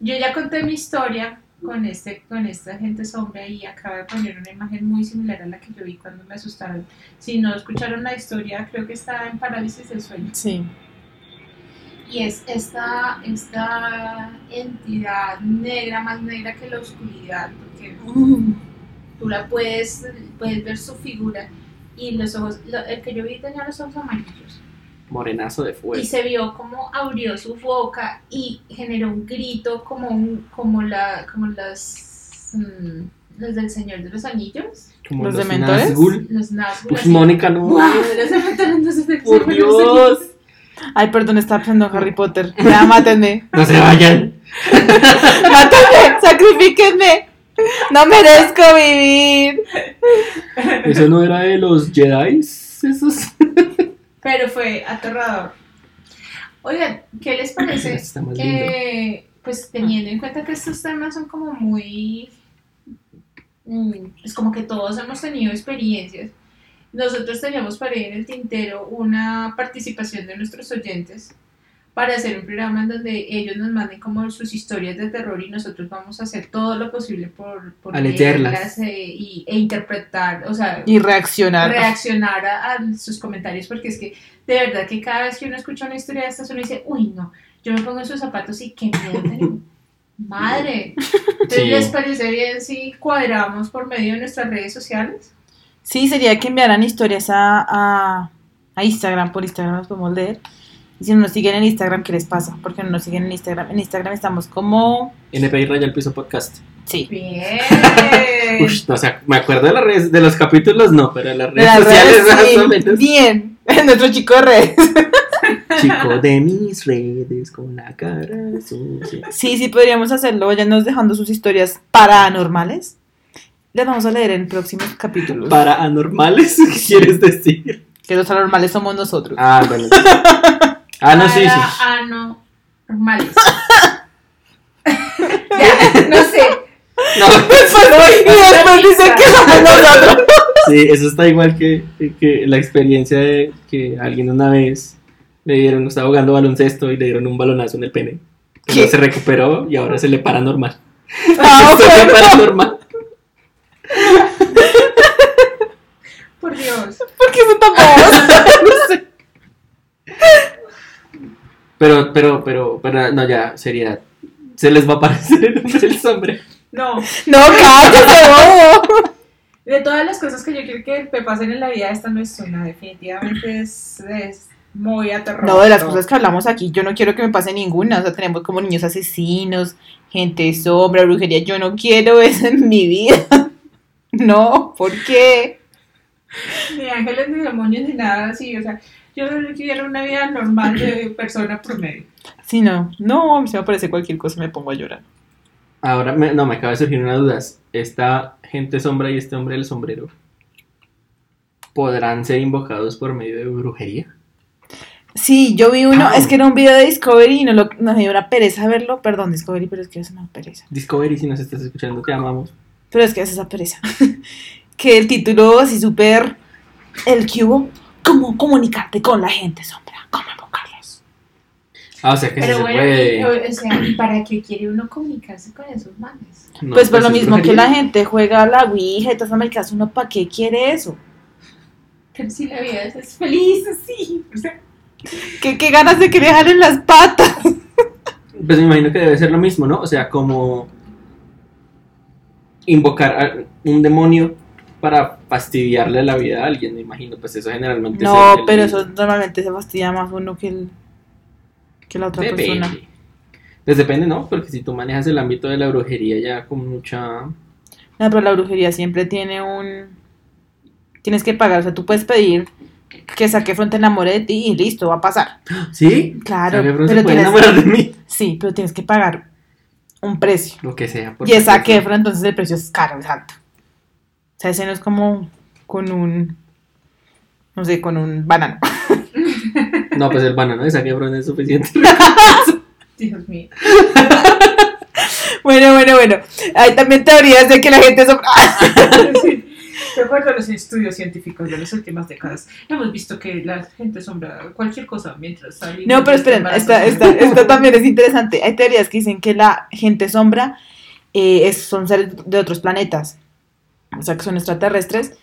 yo ya conté mi historia con este con esta gente sombra y acabo de poner una imagen muy similar a la que yo vi cuando me asustaron. Si no escucharon la historia, creo que está en Parálisis del Sueño. Sí. Y es esta, esta entidad negra, más negra que la oscuridad, porque tú la puedes, puedes ver su figura y los ojos, lo- el que yo vi tenía los ojos amarillos. Morenazo de Y fuego. se vio como abrió su boca y generó un grito como, un, como, la, como las, mm, los del Señor de los Anillos, Como ¿Los dementores? Nazgûl. los Nazgûl. Pues. Mónica, no. ¡Guau! Los dementores no se del Por Señor de los Anillos. Dios. Ay, perdón, estaba pensando en Harry Potter. Ya, mátenme. No se vayan. Mátenme, sacrifíquenme. No merezco vivir. Eso no era de los Jedi. Esos. Pero fue aterrador. Oigan, ¿qué les parece que, pues teniendo en cuenta que estos temas son como muy, mm, es como que todos hemos tenido experiencias, nosotros teníamos para ir en el tintero una participación de nuestros oyentes para hacer un programa en donde ellos nos manden como sus historias de terror y nosotros vamos a hacer todo lo posible por, por leerlas. y, e interpretar, o sea, Y reaccionar. reaccionar a, a sus comentarios porque es que de verdad que cada vez que uno escucha una historia de estas uno dice, uy no, yo me pongo en sus zapatos y qué miedo. Madre. Entonces, Sí. ¿les parece bien si cuadramos por medio de nuestras redes sociales? Sí, sería que enviaran historias a, a, a Instagram. Por Instagram nos podemos leer. Y si no nos siguen en Instagram, ¿qué les pasa? Porque no nos siguen en Instagram. En Instagram estamos como. NPI Raya el Piso Podcast. Sí. Bien. Uy, no, o sea, me acuerdo de las redes, de los capítulos no, pero de las De redes las sociales redes, más sí, o menos. Bien. Nuestro chico de redes. Chico de mis redes con la cara sucia. Sí, sí, podríamos hacerlo. Vayanos dejando sus historias paranormales. Las vamos a leer en próximos capítulos. Para anormales, ¿qué quieres decir? Que los anormales somos nosotros. Ah, bueno. Ah, no, sí, sí. Ah, no. Normales. ya, no sé. No, y después dicen que somos nosotros. sí, eso está igual que, que la experiencia de que alguien una vez le dieron, estaba jugando baloncesto y le dieron un balonazo en el pene. Pero ¿Qué? se recuperó y ahora se le para normal. Ah, Se le bueno. para normal. Por Dios. ¿Por qué son tan bobos? No sé. Pero, pero, pero, pero, no, ya, seriedad. Se les va a aparecer el hombre del sombrero. No. No, cállate, bobo. De todas las cosas que yo quiero que me pasen en la vida, esta no es una. Definitivamente es, es muy aterrador. No, de las cosas que hablamos aquí, yo no quiero que me pase ninguna. O sea, tenemos como niños asesinos, gente sombra, brujería. Yo no quiero eso en mi vida. No, ¿por qué? Ni ángeles, ni demonios, ni nada así. O sea, yo quiero una vida normal de persona promedio. Sí, no, no, a mí se me parece cualquier cosa y me pongo a llorar. Ahora, me- no, me acaba de surgir una duda. Esta gente sombra y este hombre del sombrero podrán ser invocados por medio de brujería. Sí, yo vi uno, Ah. es que era un video de Discovery y no lo, no me dio una pereza verlo. Perdón, Discovery, pero es que es una pereza. Discovery, si nos estás escuchando, te amamos. Pero es que es esa pereza. que el título así súper. El que hubo. ¿Cómo comunicarte con la gente sombra? ¿Cómo invocarlos? Ah, o sea que sí Pero se bueno, puede. y- o, sea, ¿y para qué quiere uno comunicarse con esos manes? No, pues por lo es mismo que la gente juega a la Ouija y todas esas uno para qué quiere eso. Pero si la vida es, es feliz así. O sea, ¿Qué, qué ganas de que le jalen las patas. Pues me imagino que debe ser lo mismo, ¿no? O sea, como invocar a un demonio para fastidiarle la vida a alguien, me imagino. Pues eso generalmente es No, el- el- pero eso normalmente se fastidia más uno que, el, que la otra persona. Depende. Pues depende, ¿no? Porque si tú manejas el ámbito de la brujería ya con mucha... No, pero la brujería siempre tiene un... Tienes que pagar, o sea, tú puedes pedir que saque frente enamore de ti y listo, va a pasar. ¿Sí? Claro, pero se puede tienes, enamorar de mí. sí, pero tienes que pagar un precio. Lo que sea. por Y esa supuesto. Kefra, entonces el precio es caro, es alto. O sea, ese no es como con un, no sé, con un banano. No, pues el banano de esa no es suficiente. Dios mío. Bueno, bueno, bueno. Hay también teorías de que la gente sombra. Sí. De acuerdo a los estudios científicos de las últimas décadas, hemos visto que la gente sombra cualquier cosa mientras sale. No, pero esperen, esta, esta, esta también es interesante. Hay teorías que dicen que la gente sombra eh, es- son seres de otros planetas, o sea, que son extraterrestres.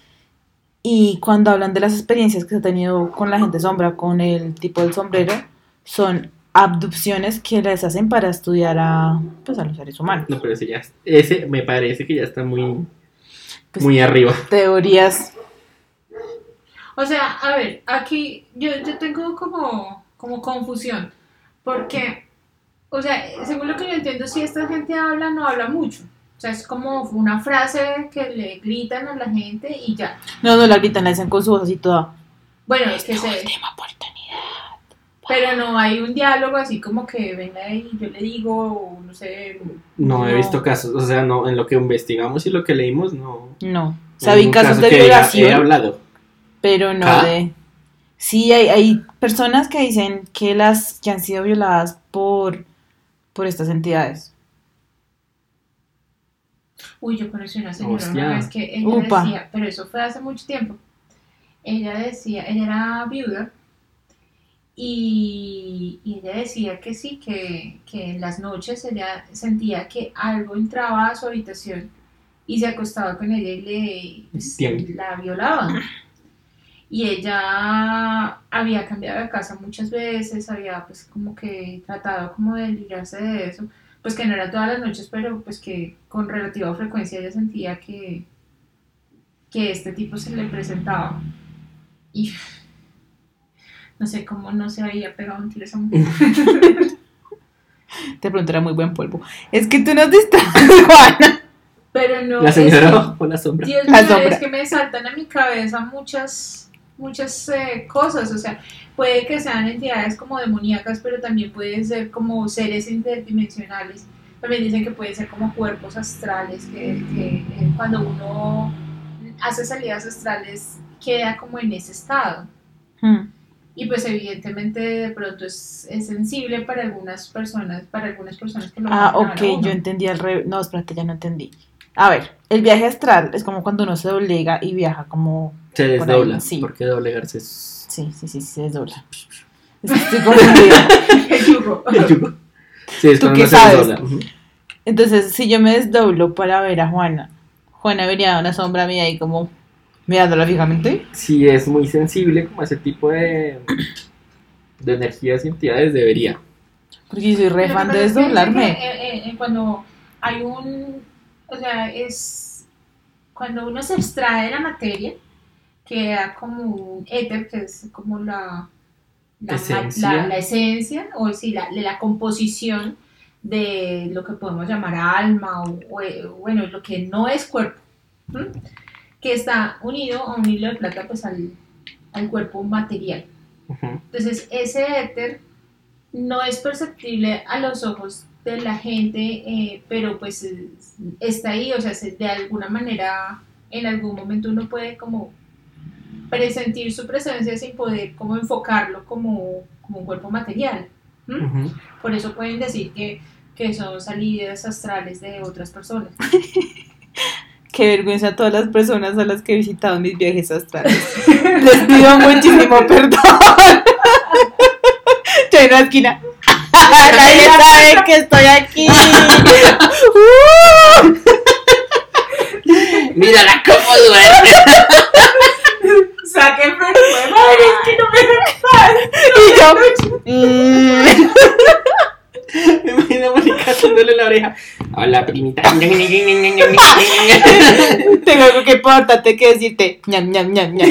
Y cuando hablan de las experiencias que se ha tenido con la gente sombra, con el tipo del sombrero, son abducciones que les hacen para estudiar a, pues, a los seres humanos. No, pero ese ya, ese me parece que ya está muy, Pues- muy arriba. Teorías. O sea, a ver, aquí yo, yo tengo como, como confusión, porque, o sea, según lo que yo entiendo, si esta gente habla, no habla mucho. O sea, es como una frase que le gritan a la gente y ya. No, no la gritan, la dicen con su voz así toda. Bueno, es que se... Última oportunidad. Pero no hay un diálogo así como que venga y yo le digo, o no sé, No he No. visto casos, o sea, no, en lo que investigamos y lo que leímos, no. No. hay Saben ningún casos caso de violación. He hablado. pero no ¿Ah? de... Sí, hay, hay personas que dicen que las que han sido violadas por, por estas entidades. Uy, yo conocí una señora Hostia. una vez que ella Upa. decía, pero eso fue hace mucho tiempo. Ella decía, ella era viuda y, y ella decía que sí, que, que en las noches ella sentía que algo entraba a su habitación y se acostaba con ella y le pues, la violaba. Y ella había cambiado de casa muchas veces, había pues como que tratado como de librarse de eso pues que no era todas las noches, pero pues que con relativa frecuencia ella sentía que, que este tipo se le presentaba. Y no sé cómo no se había pegado un tiro a esa mujer. Te pronto era muy buen polvo. Es que tú nos distraes, Juana. Pero no. La es señora que- bajo la sombra. Dios La mío, sombra. es que me saltan a mi cabeza muchas, muchas eh, cosas. O sea, puede que sean entidades como demoníacas, pero también pueden ser como seres interdimensionales. También dicen que pueden ser como cuerpos astrales, que, que, eh, cuando uno hace salidas astrales queda como en ese estado. Hmm. Y pues evidentemente de pronto es, es sensible para algunas personas, para algunas personas que lo Ah, ok, a yo entendí al revés. No, espérate, ya no entendí. A ver, el viaje astral es como cuando uno se doblega y viaja como... Se desdobla. sí. Porque doblegarse es. Sí, sí, sí, sí, se desdobla. Es que Estoy confundida. El yugo. el yugo. Sí, es ¿Tú qué sabes? Entonces, si yo me desdoblo para ver a Juana, Juana vería una sombra mía ahí como mirándola fijamente. Si es muy sensible como a ese tipo de, de energías y entidades, debería. Porque yo soy re fan de es desdoblarme. que, eh, eh, cuando hay un, o sea, es cuando uno se extrae de la materia, queda como un éter, que es como la, la, Esencia. la- la esencia, o sí, la, la composición de lo que podemos llamar alma, o, o, bueno, lo que no es cuerpo, ¿m? que está unido a un hilo de plata pues al, al cuerpo material. Entonces, ese éter no es perceptible a los ojos de la gente, eh, pero pues es- está ahí, o sea, se- de alguna manera, en algún momento uno puede como presentir su presencia sin poder como enfocarlo como, como un cuerpo material. Por eso pueden decir que, que son salidas astrales de otras personas. Qué vergüenza a todas las personas a las que he visitado en mis viajes astrales. Les pido muchísimo perdón. Estoy en una esquina. Nadie sabe que estoy aquí. Uh. Mírala cómo duerme. ¡Saquen madre! ¡Es que no me Y yo. mm. Me imagino a Mónica haciéndole la oreja. Hola, primita. Tengo algo que importante que decirte. ñam, ñam, ñam, ñam.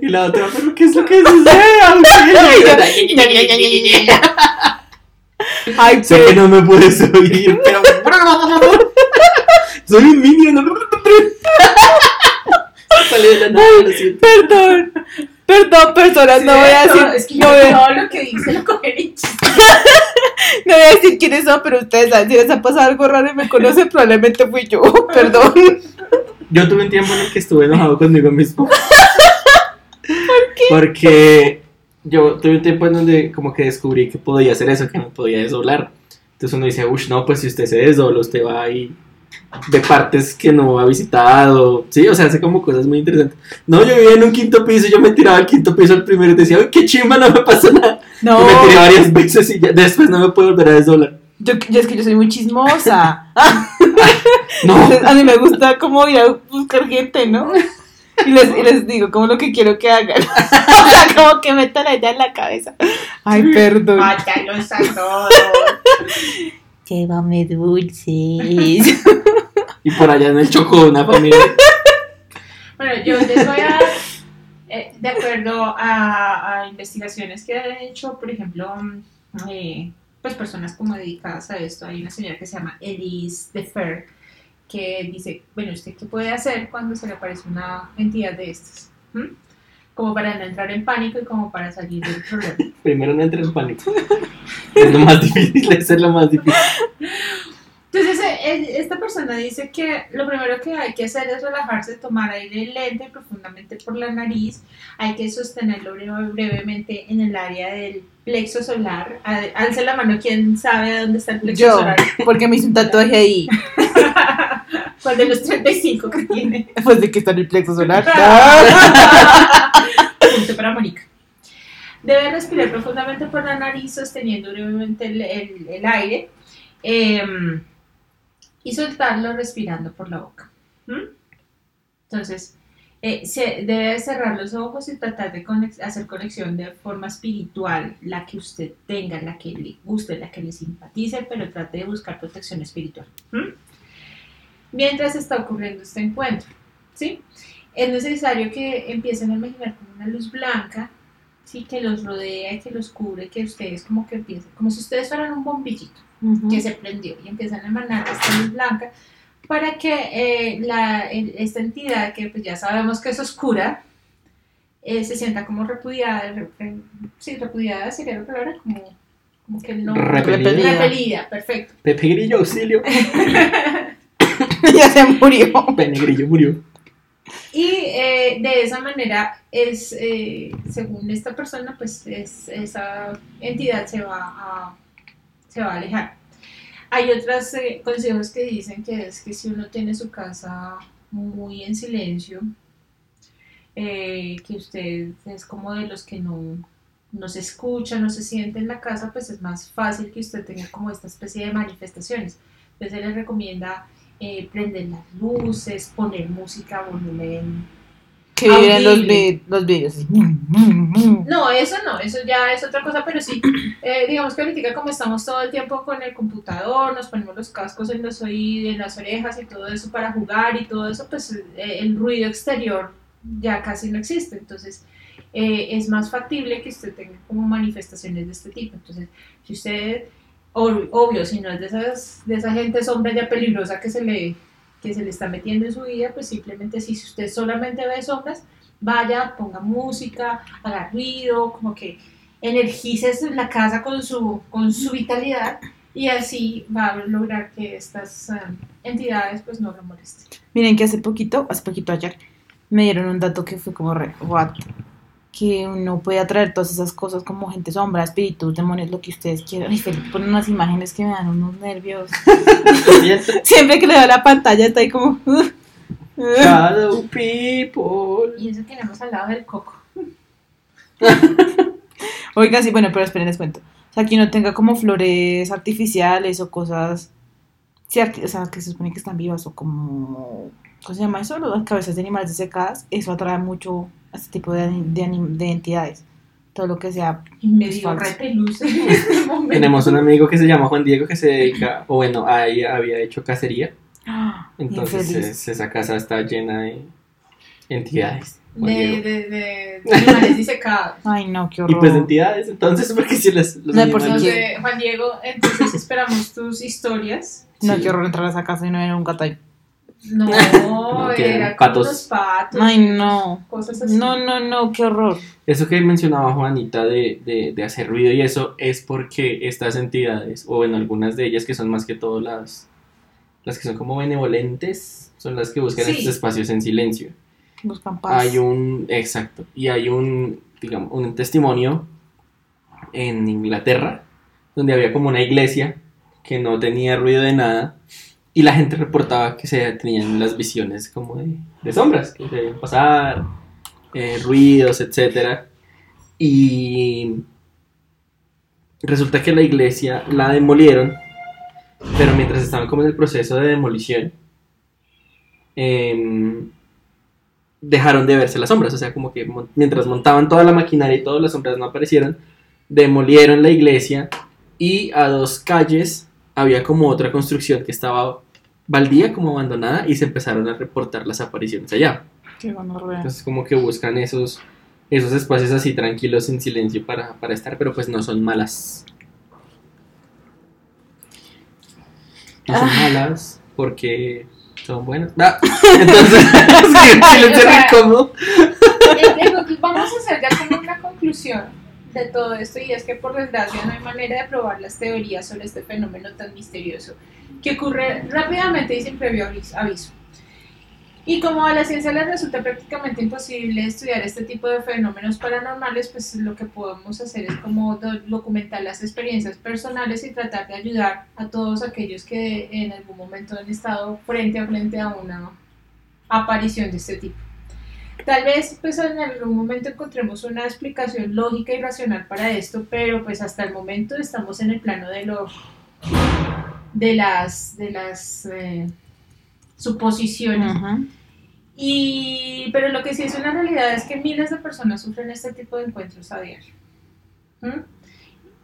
y la otra, pero ¿qué es lo que sucede? Ay, sé que no me puedes oír, pero. Soy un minion. Sale de la nada, lo siento. Perdón. Perdón, personas, no voy a decir. Es que no voy a- todo lo que dice lo. No voy a decir quiénes son, pero ustedes saben, si les ha pasado algo raro y me conocen, probablemente fui yo. Perdón. Yo tuve un tiempo en el que estuve enojado conmigo mismo. ¿Por qué? Porque yo tuve un tiempo en donde como que descubrí que podía hacer eso, que me podía desdoblar. Entonces uno dice, uff, no, pues si usted se desdobla, usted va ahí de partes que no ha visitado, sí, o sea, hace como cosas muy interesantes. No, yo vivía en un quinto piso, yo me tiraba al quinto piso al primero y decía, uy, qué chimba, no me pasa nada. No, Y me tiré varias veces y ya, después no me puedo volver a desdoblar. yo, yo es que yo soy muy chismosa. No, Entonces, a mí me gusta como ir a buscar gente, ¿no? Y les, y les digo como lo que quiero que hagan. o sea, como que metan la idea en la cabeza. Ay, perdón. Mátalos a todos. Llévame dulces. Y por allá en el Chocó, una familia. Bueno, yo les voy a dar, eh, de acuerdo a, a investigaciones que han hecho, por ejemplo, mm, eh, pues personas como dedicadas a esto, hay una señora que se llama Elise Defer, que dice, bueno, ¿usted qué puede hacer cuando se le aparece una entidad de estas? ¿Mm? Como para no entrar en pánico y como para salir del problema. Primero no entré en pánico. Es lo más difícil, es lo más difícil. Entonces, eh, eh, esta persona dice que lo primero que hay que hacer es relajarse, tomar aire lento y profundamente por la nariz. Hay que sostenerlo breve- brevemente en el área del plexo solar. Alce la mano, ¿quién sabe dónde está el plexo Yo, solar? porque me hice un tatuaje ahí. ¿Cuál de los 35 que tiene? Pues de que está en el plexo solar. Punto para Mónica. Debe respirar profundamente por la nariz, sosteniendo brevemente el, el- el aire em, y soltarlo respirando por la boca. Entonces, eh, se debe cerrar los ojos y tratar de hacer conexión de forma espiritual, la que usted tenga, la que le guste, la que le simpatice, pero trate de buscar protección espiritual. Mientras está ocurriendo este encuentro, ¿sí? es necesario que empiecen a imaginar como una luz blanca, sí, que los rodea y que los cubre, que ustedes como que empiecen, como si ustedes fueran un bombillito que se prendió y empiezan a emanar esta luz blanca para que eh, la, el- esta entidad que pues ya sabemos que es oscura eh, se sienta como repudiada, re- re- sí, repudiada sería la palabra, como, como que no... Repelida. Repelida, perfecto. Pepe Grillo, auxilio. ya se murió. Pene Grillo murió. Y eh, de esa manera es, eh, según esta persona, pues es- esa entidad se va a, se va a alejar. Hay otros eh, consejos que dicen que es que si uno tiene su casa muy en silencio, eh, que usted es como de los que no, no se escucha, no se siente en la casa, pues es más fácil que usted tenga como esta especie de manifestaciones. Entonces se les recomienda eh, prender las luces, poner música a volumen. Que viven los, vi- los vídeos. así. No, eso no, eso ya es otra cosa, pero sí, eh, digamos que ahorita como estamos todo el tiempo con el computador, nos ponemos los cascos en los oídos, en las orejas y todo eso para jugar y todo eso, pues eh, el ruido exterior ya casi no existe, entonces eh, es más factible que usted tenga como manifestaciones de este tipo. Entonces, si usted, ob- obvio, si no es de, esas, de esa gente sombra ya peligrosa que se, le, que se le está metiendo en su vida, pues simplemente si usted solamente ve sombras, vaya, ponga música, haga ruido, como que energices la casa con su, con su vitalidad y así va a lograr que estas eh, entidades pues no lo molesten. Miren que hace poquito, hace poquito ayer, me dieron un dato que fue como re? Que uno puede atraer todas esas cosas como gente sombra, espíritus, demonios, lo que ustedes quieran. Ay, Felipe pone unas imágenes que me dan unos nervios. Siempre que le veo la pantalla está ahí como... Shadow people. Y eso que no hemos hablado del coco. Oiga, sí, bueno, pero esperen, les cuento. O sea, que uno tenga como flores artificiales o cosas... Sí, o sea, que se supone que están vivas o como... ¿Cómo se llama eso? Las cabezas de animales desecadas. Eso atrae mucho a este tipo de, de, de entidades. Todo lo que sea... Y me Es dio falso. repelús en este momento. Tenemos un amigo que se llama Juan Diego que se dedica, o bueno, ahí había hecho cacería. Entonces es- esa casa está llena de entidades. De, de, de, de animales disecados. Ay, no, qué Y horror. pues de entidades, entonces, porque si las, los No, por. Entonces, Juan Diego, entonces esperamos tus historias. No, Sí. qué horror entrar a esa casa y no ver un gato No, tienen era patos. como los patos. Ay, no. Cosas así. No, no, no, qué horror. Eso que mencionaba Juanita de, de, de hacer ruido y eso es porque estas entidades, o bueno, algunas de ellas que son más que todo las, las que son como benevolentes, son las que buscan Sí. estos espacios en silencio. Buscan paz. Hay un, exacto, y hay un, digamos, un testimonio en Inglaterra donde había como una iglesia que no tenía ruido de nada. Y la gente reportaba que se tenían las visiones como de, sombras, que se veían pasar, eh, ruidos, etc. Y resulta que la iglesia la demolieron, pero mientras estaban como en el proceso de demolición, em, dejaron de verse las sombras. O sea, como que mientras montaban toda la maquinaria y todas las sombras no aparecieron, demolieron la iglesia y a dos calles había como otra construcción que estaba baldía, como abandonada, y se empezaron a reportar las apariciones allá. Qué. Entonces como que buscan esos, esos espacios así tranquilos, en silencio para, para estar, pero pues no son malas. No son Ah. malas porque son buenas. Ah, entonces, sí, silencio O sea. Eh, eh, Vamos a hacer ya como una conclusión de todo esto y es que por desgracia no hay manera de probar las teorías sobre este fenómeno tan misterioso que ocurre rápidamente y sin previo avis- aviso. Y como a la ciencia le resulta prácticamente imposible estudiar este tipo de fenómenos paranormales, pues lo que podemos hacer es como do- documentar las experiencias personales y tratar de ayudar a todos aquellos que en algún momento han estado frente a frente a una aparición de este tipo. Tal vez pues en algún momento encontremos una explicación lógica y racional para esto, pero pues hasta el momento estamos en el plano de lo de las de las eh, suposiciones. Y, pero lo que sí es una realidad es que miles de personas sufren este tipo de encuentros a diario. ¿Mm?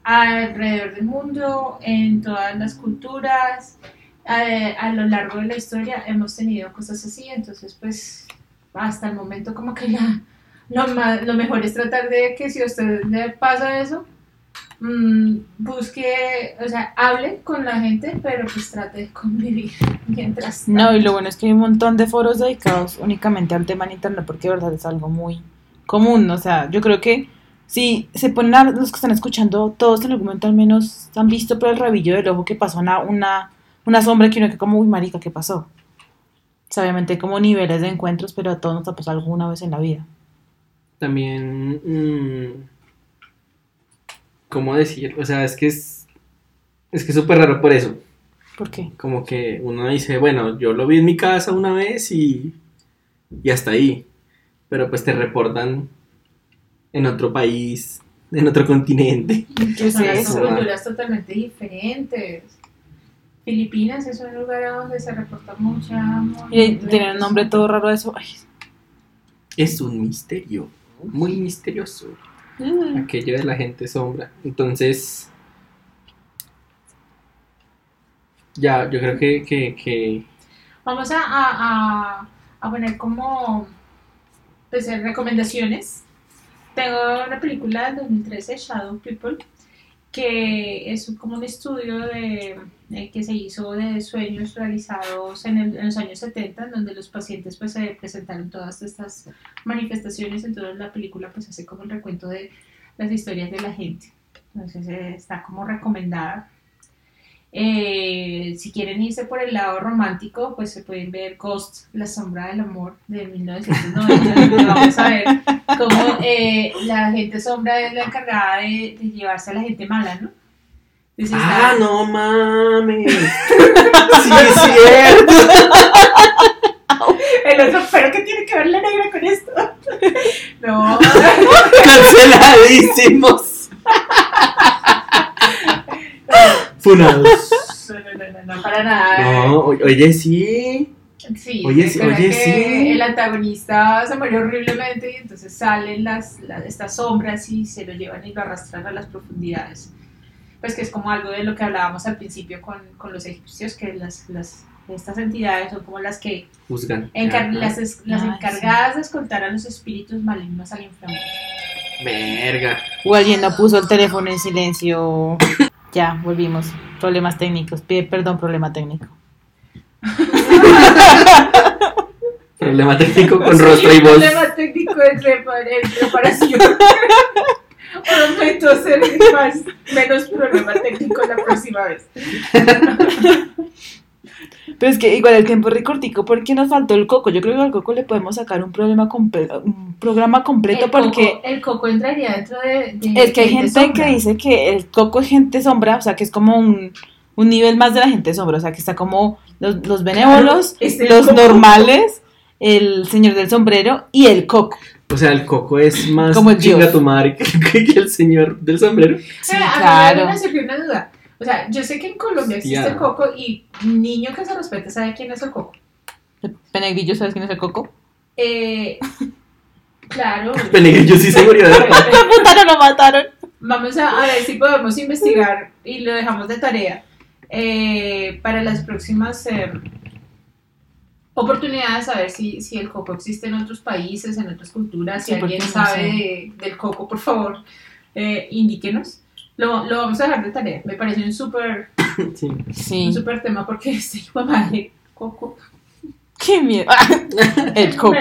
Alrededor del mundo, en todas las culturas, eh, a lo largo de la historia hemos tenido cosas así, entonces pues hasta el momento como que la, lo, ma- lo mejor es tratar de que si a usted le pasa eso, mm, busque, o sea, hable con la gente, pero pues trate de convivir mientras No, y lo bueno es que hay un montón de foros dedicados únicamente al tema en internet porque de verdad es algo muy común. O sea, yo creo que si se ponen a los que están escuchando, todos en algún momento al menos han visto por el rabillo del ojo que pasó una, una, una sombra que uno que como, uy, marica, ¿qué pasó? O sea, obviamente como niveles de encuentros, pero a todos nos ha pasado alguna vez en la vida. También, mm, ¿cómo decir? O sea, es que es, es que es súper raro por eso. ¿Por qué? Como que uno dice, bueno, yo lo vi en mi casa una vez y, y hasta ahí. Pero pues te reportan en otro país, en otro continente. ¿Qué es Son culturas totalmente diferentes. Filipinas es un lugar a donde se reporta mucha... Y tienen un nombre todo raro de eso. Ay, Es un misterio, muy misterioso. Aquello de la gente sombra. Entonces, ya, yo creo que, que, que Vamos a, a, a, a poner como pues, recomendaciones. Tengo una película del 2013, Shadow People, que es como un estudio de, eh, que se hizo de sueños realizados en, el- en los años 70, en donde los pacientes pues, se presentaron todas estas manifestaciones. Entonces la película pues, hace como el recuento de las historias de la gente. Entonces eh, está como recomendada. Eh, si quieren irse por el lado romántico, pues se pueden ver Ghost, La sombra del amor de 1990. donde vamos a ver cómo eh, la gente sombra es la encargada de, de llevarse a la gente mala, ¿no? Entonces, Ah, está- no mames. Sí, es cierto. El otro, pero ¿qué tiene que ver la negra con esto? No, Canceladísimos. Funados. no, no, no, no, para nada. No, oye, sí. Sí, Oye, sí, oye, sí. El antagonista se murió horriblemente y entonces salen las, las- estas sombras y se lo llevan y lo arrastran a las profundidades. Pues que es como algo de lo que hablábamos al principio con, con los egipcios, que las, las, estas entidades son como las que Juzgan. encar- las, es- las encargadas de escoltar a los espíritus malignos al inframundo. Verga. O alguien no puso el teléfono en silencio. Ya, volvimos. Problemas técnicos. Pide perdón, problema técnico. Problema técnico con Sí, rostro y voz. problema técnico de repar- en reparación. Prometo ser más, menos problema técnico la próxima vez. Pero es que igual el tiempo es recortico porque nos faltó el coco. Yo creo que al coco le podemos sacar un problema completo, un programa completo el porque coco, el coco entraría dentro de, de es que hay gente sombra. que dice que el coco es gente sombra, o sea que es como un, un nivel más de la gente sombra, o sea, que está como los, los benévolos, Este los coco. normales, el señor del sombrero y el coco. O sea, el coco es más Como el chinga tu madre que, el señor del sombrero. Sí, Eh, a mí claro. me surgió una duda. O sea, yo sé que en Colombia existe el coco y niño que se respete sabe quién es el coco. Penegrillo, ¿sabes quién es el coco? Eh, claro. Penegrillo sí se murió de. Puta, no lo mataron. Vamos a, a ver si podemos investigar y lo dejamos de tarea eh, para las próximas eh, oportunidades, a ver si, si el coco existe en otros países, en otras culturas. Si Sí, alguien sabe de- del coco, por favor, eh, indíquenos. Lo, lo vamos a dejar de tarea. Me parece un súper Sí. Sí. un súper tema porque este hijo de madre, coco. Qué miedo. el coco.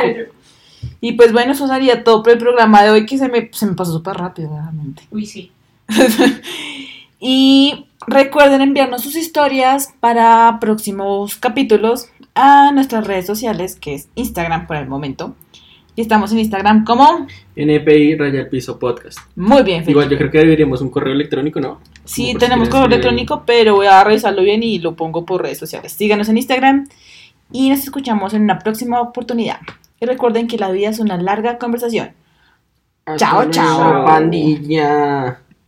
Y pues bueno, eso sería todo por el programa de hoy que se me, se me pasó súper rápido, realmente. Uy, sí. y recuerden enviarnos sus historias para próximos capítulos a nuestras redes sociales, que es Instagram por el momento. Y estamos en Instagram como NPI Raya el Piso Podcast. muy bien. Felipe. Igual yo creo que deberíamos un correo electrónico, ¿no? Sí, si tenemos correo electrónico, pero voy a revisarlo bien y lo pongo por redes sociales. Síganos en Instagram y nos escuchamos en una próxima oportunidad. Y recuerden que la vida es una larga conversación. Chao, Hasta chao. luego, Pandilla.